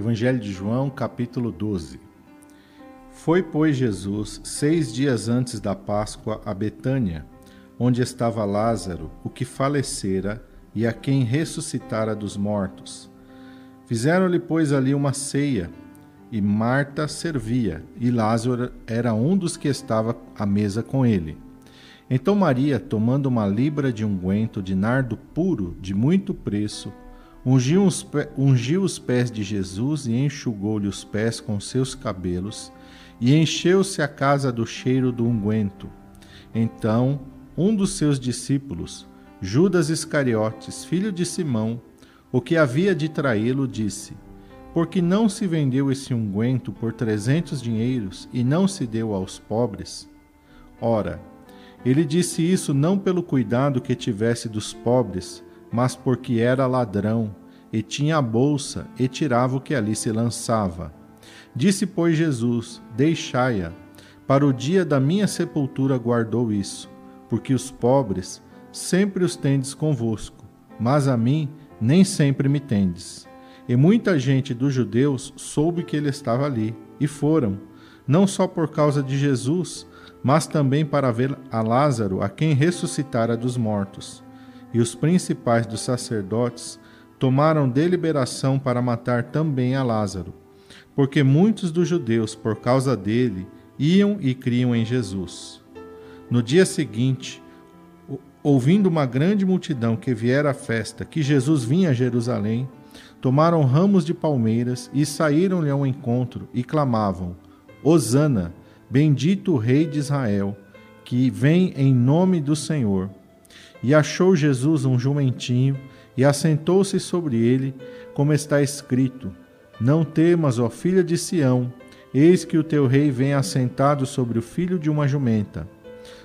Evangelho de João, capítulo 12. Foi, pois, Jesus, seis dias antes da Páscoa, a Betânia, onde estava Lázaro, o que falecera e a quem ressuscitara dos mortos. Fizeram-lhe, pois, ali uma ceia, e Marta servia, e Lázaro era um dos que estava à mesa com ele. Então Maria, tomando uma libra de unguento de nardo puro, de muito preço, Ungiu os, ungiu os pés de Jesus e enxugou-lhe os pés com seus cabelos, e encheu-se a casa do cheiro do unguento. Então, um dos seus discípulos, Judas Iscariotes, filho de Simão, o que havia de traí-lo, disse: Por que não se vendeu esse unguento por trezentos dinheiros e não se deu aos pobres? Ora, ele disse isso não pelo cuidado que tivesse dos pobres, mas porque era ladrão, e tinha a bolsa, e tirava o que ali se lançava. Disse, pois, Jesus: Deixai-a, para o dia da minha sepultura guardou isso, porque os pobres sempre os tendes convosco, mas a mim nem sempre me tendes. E muita gente dos judeus soube que ele estava ali, e foram, não só por causa de Jesus, mas também para ver a Lázaro, a quem ressuscitara dos mortos e os principais dos sacerdotes tomaram deliberação para matar também a Lázaro, porque muitos dos judeus, por causa dele, iam e criam em Jesus. No dia seguinte, ouvindo uma grande multidão que viera à festa, que Jesus vinha a Jerusalém, tomaram ramos de palmeiras e saíram-lhe ao encontro e clamavam: Hosana, bendito o Rei de Israel, que vem em nome do Senhor e achou Jesus um jumentinho e assentou-se sobre ele, como está escrito: Não temas, ó filha de Sião, eis que o teu rei vem assentado sobre o filho de uma jumenta.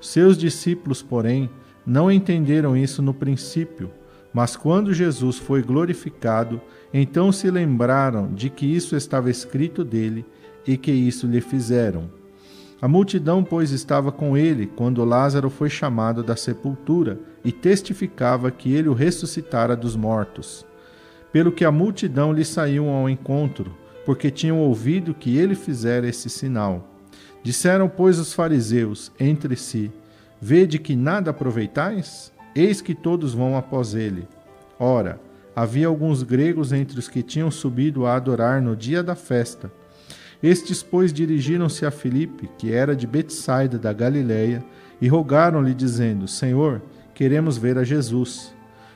Seus discípulos, porém, não entenderam isso no princípio, mas quando Jesus foi glorificado, então se lembraram de que isso estava escrito dele e que isso lhe fizeram. A multidão, pois, estava com ele quando Lázaro foi chamado da sepultura e testificava que ele o ressuscitara dos mortos. Pelo que a multidão lhe saiu ao encontro, porque tinham ouvido que ele fizera esse sinal. Disseram, pois, os fariseus entre si: Vede que nada aproveitais? Eis que todos vão após ele. Ora, havia alguns gregos entre os que tinham subido a adorar no dia da festa. Estes, pois, dirigiram-se a Filipe, que era de Betsaida da Galiléia, e rogaram-lhe, dizendo: Senhor, queremos ver a Jesus.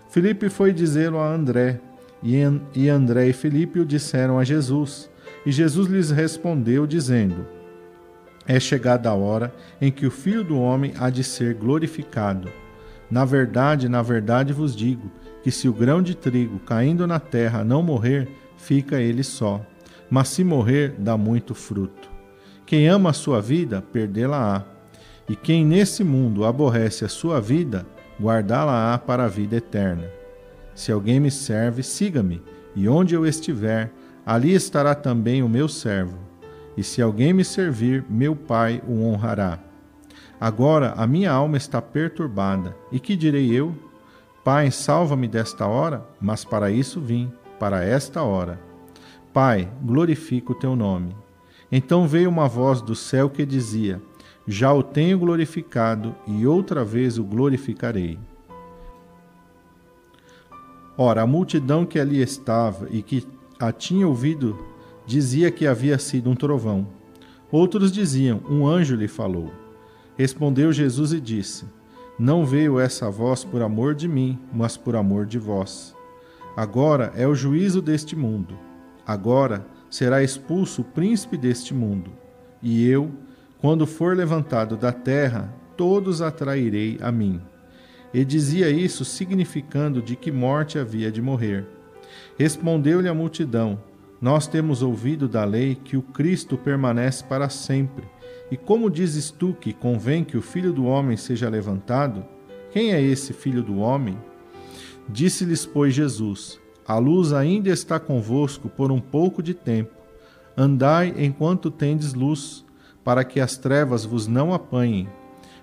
Filipe foi dizê-lo a André, e André e Filipe o disseram a Jesus. E Jesus lhes respondeu, dizendo: É chegada a hora em que o Filho do Homem há de ser glorificado. Na verdade, na verdade vos digo que se o grão de trigo caindo na terra não morrer, fica ele só mas se morrer, dá muito fruto. Quem ama a sua vida, perdê-la-á. E quem nesse mundo aborrece a sua vida, guardá-la-á para a vida eterna. Se alguém me serve, siga-me, e onde eu estiver, ali estará também o meu servo. E se alguém me servir, meu Pai o honrará. Agora a minha alma está perturbada, e que direi eu? Pai, salva-me desta hora, mas para isso vim, para esta hora. Pai, glorifica o teu nome. Então veio uma voz do céu que dizia: Já o tenho glorificado e outra vez o glorificarei. Ora, a multidão que ali estava e que a tinha ouvido dizia que havia sido um trovão. Outros diziam: Um anjo lhe falou. Respondeu Jesus e disse: Não veio essa voz por amor de mim, mas por amor de vós. Agora é o juízo deste mundo. Agora será expulso o príncipe deste mundo, e eu, quando for levantado da terra, todos atrairei a mim. E dizia isso significando de que morte havia de morrer. Respondeu-lhe a multidão: Nós temos ouvido da lei que o Cristo permanece para sempre. E como dizes tu que convém que o filho do homem seja levantado? Quem é esse filho do homem? Disse-lhes, pois, Jesus: a luz ainda está convosco por um pouco de tempo. Andai enquanto tendes luz, para que as trevas vos não apanhem,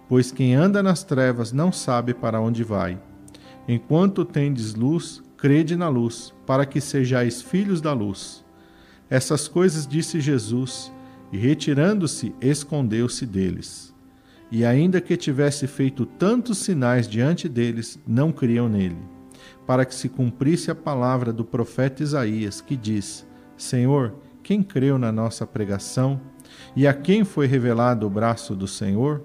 pois quem anda nas trevas não sabe para onde vai. Enquanto tendes luz, crede na luz, para que sejais filhos da luz. Essas coisas disse Jesus, e retirando-se, escondeu-se deles. E ainda que tivesse feito tantos sinais diante deles, não criam nele, para que se cumprisse a palavra do profeta Isaías, que diz: Senhor, quem creu na nossa pregação? E a quem foi revelado o braço do Senhor?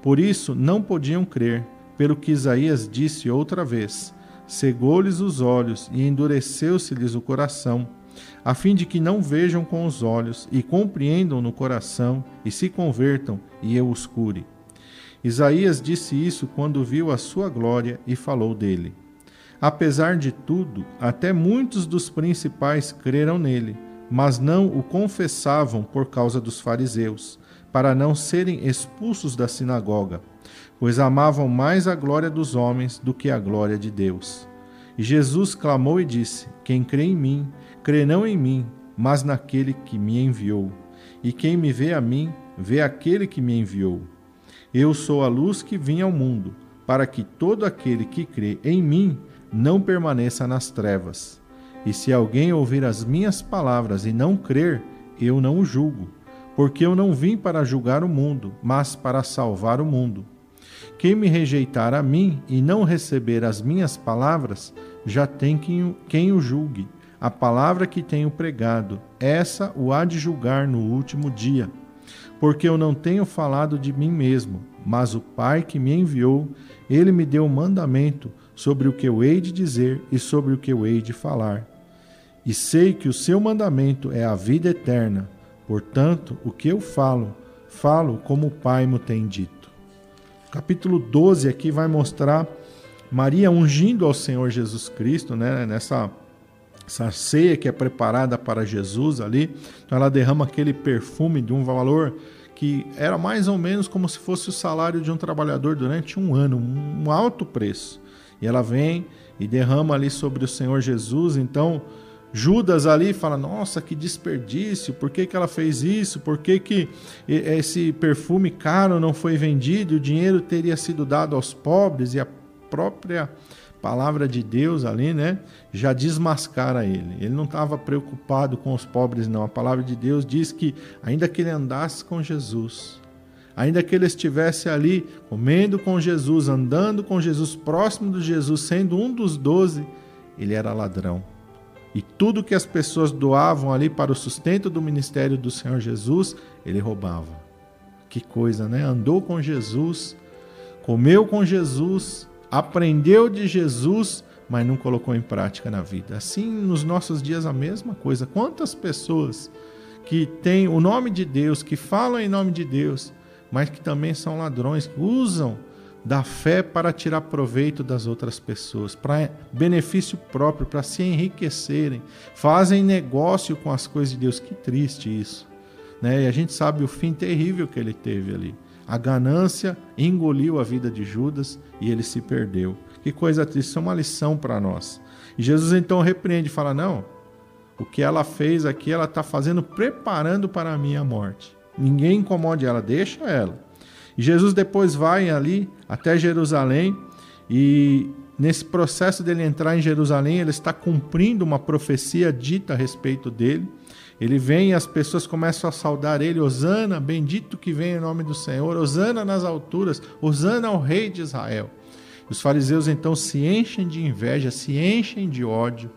Por isso não podiam crer, pelo que Isaías disse outra vez: cegou-lhes os olhos e endureceu-se-lhes o coração, a fim de que não vejam com os olhos e compreendam no coração e se convertam e eu os cure. Isaías disse isso quando viu a sua glória e falou dele. Apesar de tudo, até muitos dos principais creram nele, mas não o confessavam por causa dos fariseus, para não serem expulsos da sinagoga, pois amavam mais a glória dos homens do que a glória de Deus. E Jesus clamou e disse: Quem crê em mim, crê não em mim, mas naquele que me enviou. E quem me vê a mim, vê aquele que me enviou. Eu sou a luz que vim ao mundo, para que todo aquele que crê em mim não permaneça nas trevas. E se alguém ouvir as minhas palavras e não crer, eu não o julgo, porque eu não vim para julgar o mundo, mas para salvar o mundo. Quem me rejeitar a mim e não receber as minhas palavras, já tem quem, quem o julgue. A palavra que tenho pregado, essa o há de julgar no último dia. Porque eu não tenho falado de mim mesmo, mas o Pai que me enviou, ele me deu um mandamento sobre o que eu hei de dizer e sobre o que eu hei de falar. E sei que o seu mandamento é a vida eterna. Portanto, o que eu falo, falo como o Pai me tem dito. Capítulo 12 aqui vai mostrar Maria ungindo ao Senhor Jesus Cristo, né, nessa essa ceia que é preparada para Jesus ali. Então ela derrama aquele perfume de um valor que era mais ou menos como se fosse o salário de um trabalhador durante um ano, um alto preço. E ela vem e derrama ali sobre o Senhor Jesus. Então, Judas ali fala: Nossa, que desperdício, por que, que ela fez isso? Por que, que esse perfume caro não foi vendido? O dinheiro teria sido dado aos pobres e a própria palavra de Deus ali, né, já desmascara ele. Ele não estava preocupado com os pobres, não. A palavra de Deus diz que, ainda que ele andasse com Jesus, ainda que ele estivesse ali comendo com Jesus, andando com Jesus, próximo de Jesus, sendo um dos doze, ele era ladrão. E tudo que as pessoas doavam ali para o sustento do ministério do Senhor Jesus, ele roubava. Que coisa, né? Andou com Jesus, comeu com Jesus, aprendeu de Jesus, mas não colocou em prática na vida. Assim, nos nossos dias, a mesma coisa. Quantas pessoas que têm o nome de Deus, que falam em nome de Deus, mas que também são ladrões, que usam da fé para tirar proveito das outras pessoas, para benefício próprio, para se enriquecerem, fazem negócio com as coisas de Deus. Que triste isso. Né? E a gente sabe o fim terrível que ele teve ali. A ganância engoliu a vida de Judas e ele se perdeu. Que coisa triste, isso é uma lição para nós. E Jesus então repreende e fala: Não, o que ela fez aqui, ela está fazendo preparando para a minha morte. Ninguém incomode ela, deixa ela. E Jesus depois vai ali até Jerusalém e nesse processo dele entrar em Jerusalém, ele está cumprindo uma profecia dita a respeito dele. Ele vem e as pessoas começam a saudar ele, Osana, bendito que vem em nome do Senhor, Osana nas alturas, Osana ao rei de Israel. Os fariseus então se enchem de inveja, se enchem de ódio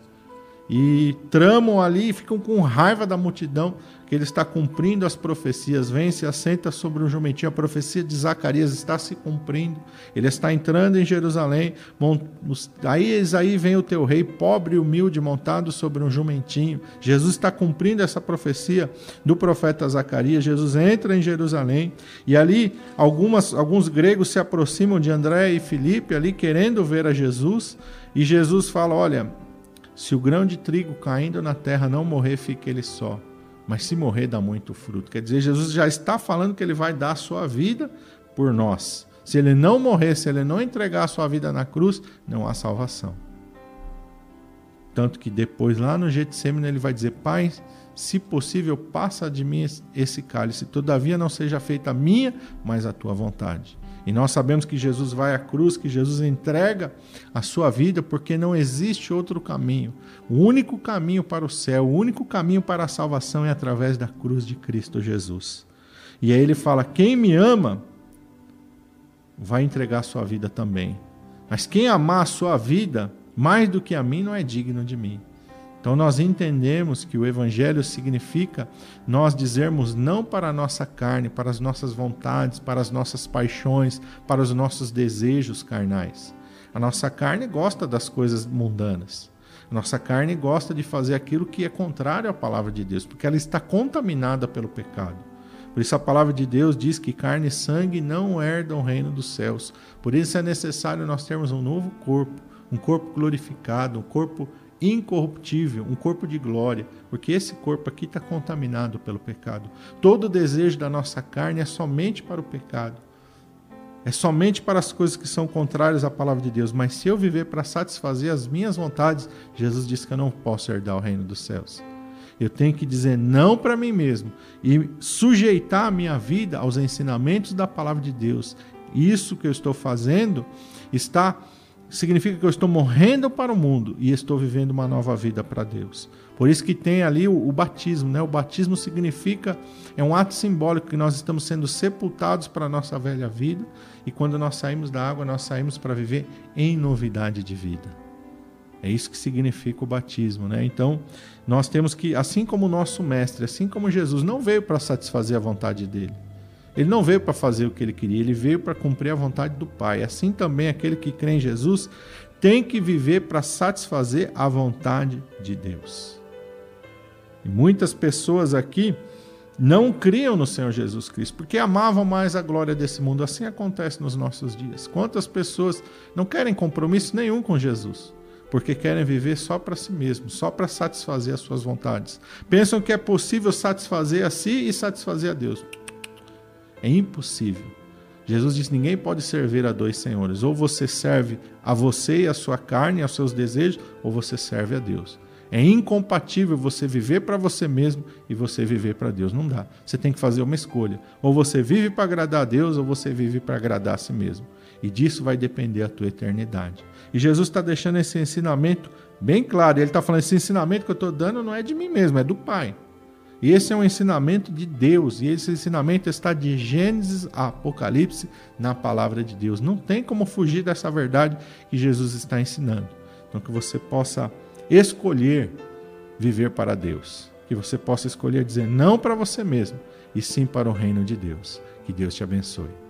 e tramam ali, ficam com raiva da multidão, que ele está cumprindo as profecias, vem se assenta sobre um jumentinho, a profecia de Zacarias está se cumprindo, ele está entrando em Jerusalém, aí aí vem o teu rei, pobre e humilde, montado sobre um jumentinho, Jesus está cumprindo essa profecia do profeta Zacarias, Jesus entra em Jerusalém, e ali algumas, alguns gregos se aproximam de André e Filipe, ali querendo ver a Jesus, e Jesus fala, olha, se o grão de trigo caindo na terra não morrer, fica ele só mas se morrer dá muito fruto. Quer dizer, Jesus já está falando que ele vai dar a sua vida por nós. Se ele não morrer, se ele não entregar a sua vida na cruz, não há salvação. Tanto que depois, lá no Getsemane, ele vai dizer: Pai, se possível, passa de mim esse cálice, todavia não seja feita a minha, mas a tua vontade. E nós sabemos que Jesus vai à cruz, que Jesus entrega a sua vida, porque não existe outro caminho. O único caminho para o céu, o único caminho para a salvação é através da cruz de Cristo Jesus. E aí ele fala: quem me ama vai entregar a sua vida também. Mas quem amar a sua vida mais do que a mim não é digno de mim. Então nós entendemos que o evangelho significa nós dizermos não para a nossa carne, para as nossas vontades, para as nossas paixões, para os nossos desejos carnais. A nossa carne gosta das coisas mundanas. A nossa carne gosta de fazer aquilo que é contrário à palavra de Deus, porque ela está contaminada pelo pecado. Por isso a palavra de Deus diz que carne e sangue não herdam o reino dos céus. Por isso é necessário nós termos um novo corpo, um corpo glorificado, um corpo incorruptível, um corpo de glória, porque esse corpo aqui está contaminado pelo pecado. Todo desejo da nossa carne é somente para o pecado. É somente para as coisas que são contrárias à palavra de Deus. Mas se eu viver para satisfazer as minhas vontades, Jesus disse que eu não posso herdar o reino dos céus. Eu tenho que dizer não para mim mesmo e sujeitar a minha vida aos ensinamentos da palavra de Deus. Isso que eu estou fazendo está significa que eu estou morrendo para o mundo e estou vivendo uma nova vida para Deus. Por isso que tem ali o, o, batismo, né? O batismo significa é um ato simbólico que nós estamos sendo sepultados para a nossa velha vida e quando nós saímos da água, nós saímos para viver em novidade de vida. É isso que significa o batismo, né? Então, nós temos que, assim como o nosso mestre, assim como Jesus não veio para satisfazer a vontade dele, ele não veio para fazer o que ele queria, ele veio para cumprir a vontade do Pai. Assim também aquele que crê em Jesus tem que viver para satisfazer a vontade de Deus. E muitas pessoas aqui não criam no Senhor Jesus Cristo porque amavam mais a glória desse mundo. Assim acontece nos nossos dias. Quantas pessoas não querem compromisso nenhum com Jesus? Porque querem viver só para si mesmos, só para satisfazer as suas vontades. Pensam que é possível satisfazer a si e satisfazer a Deus. É impossível. Jesus disse: ninguém pode servir a dois senhores. Ou você serve a você e a sua carne, aos seus desejos, ou você serve a Deus. É incompatível você viver para você mesmo e você viver para Deus. Não dá. Você tem que fazer uma escolha. Ou você vive para agradar a Deus, ou você vive para agradar a si mesmo. E disso vai depender a tua eternidade. E Jesus está deixando esse ensinamento bem claro. Ele está falando: esse ensinamento que eu estou dando não é de mim mesmo, é do Pai. E esse é um ensinamento de Deus, e esse ensinamento está de Gênesis a Apocalipse na palavra de Deus. Não tem como fugir dessa verdade que Jesus está ensinando. Então, que você possa escolher viver para Deus, que você possa escolher dizer não para você mesmo, e sim para o reino de Deus. Que Deus te abençoe.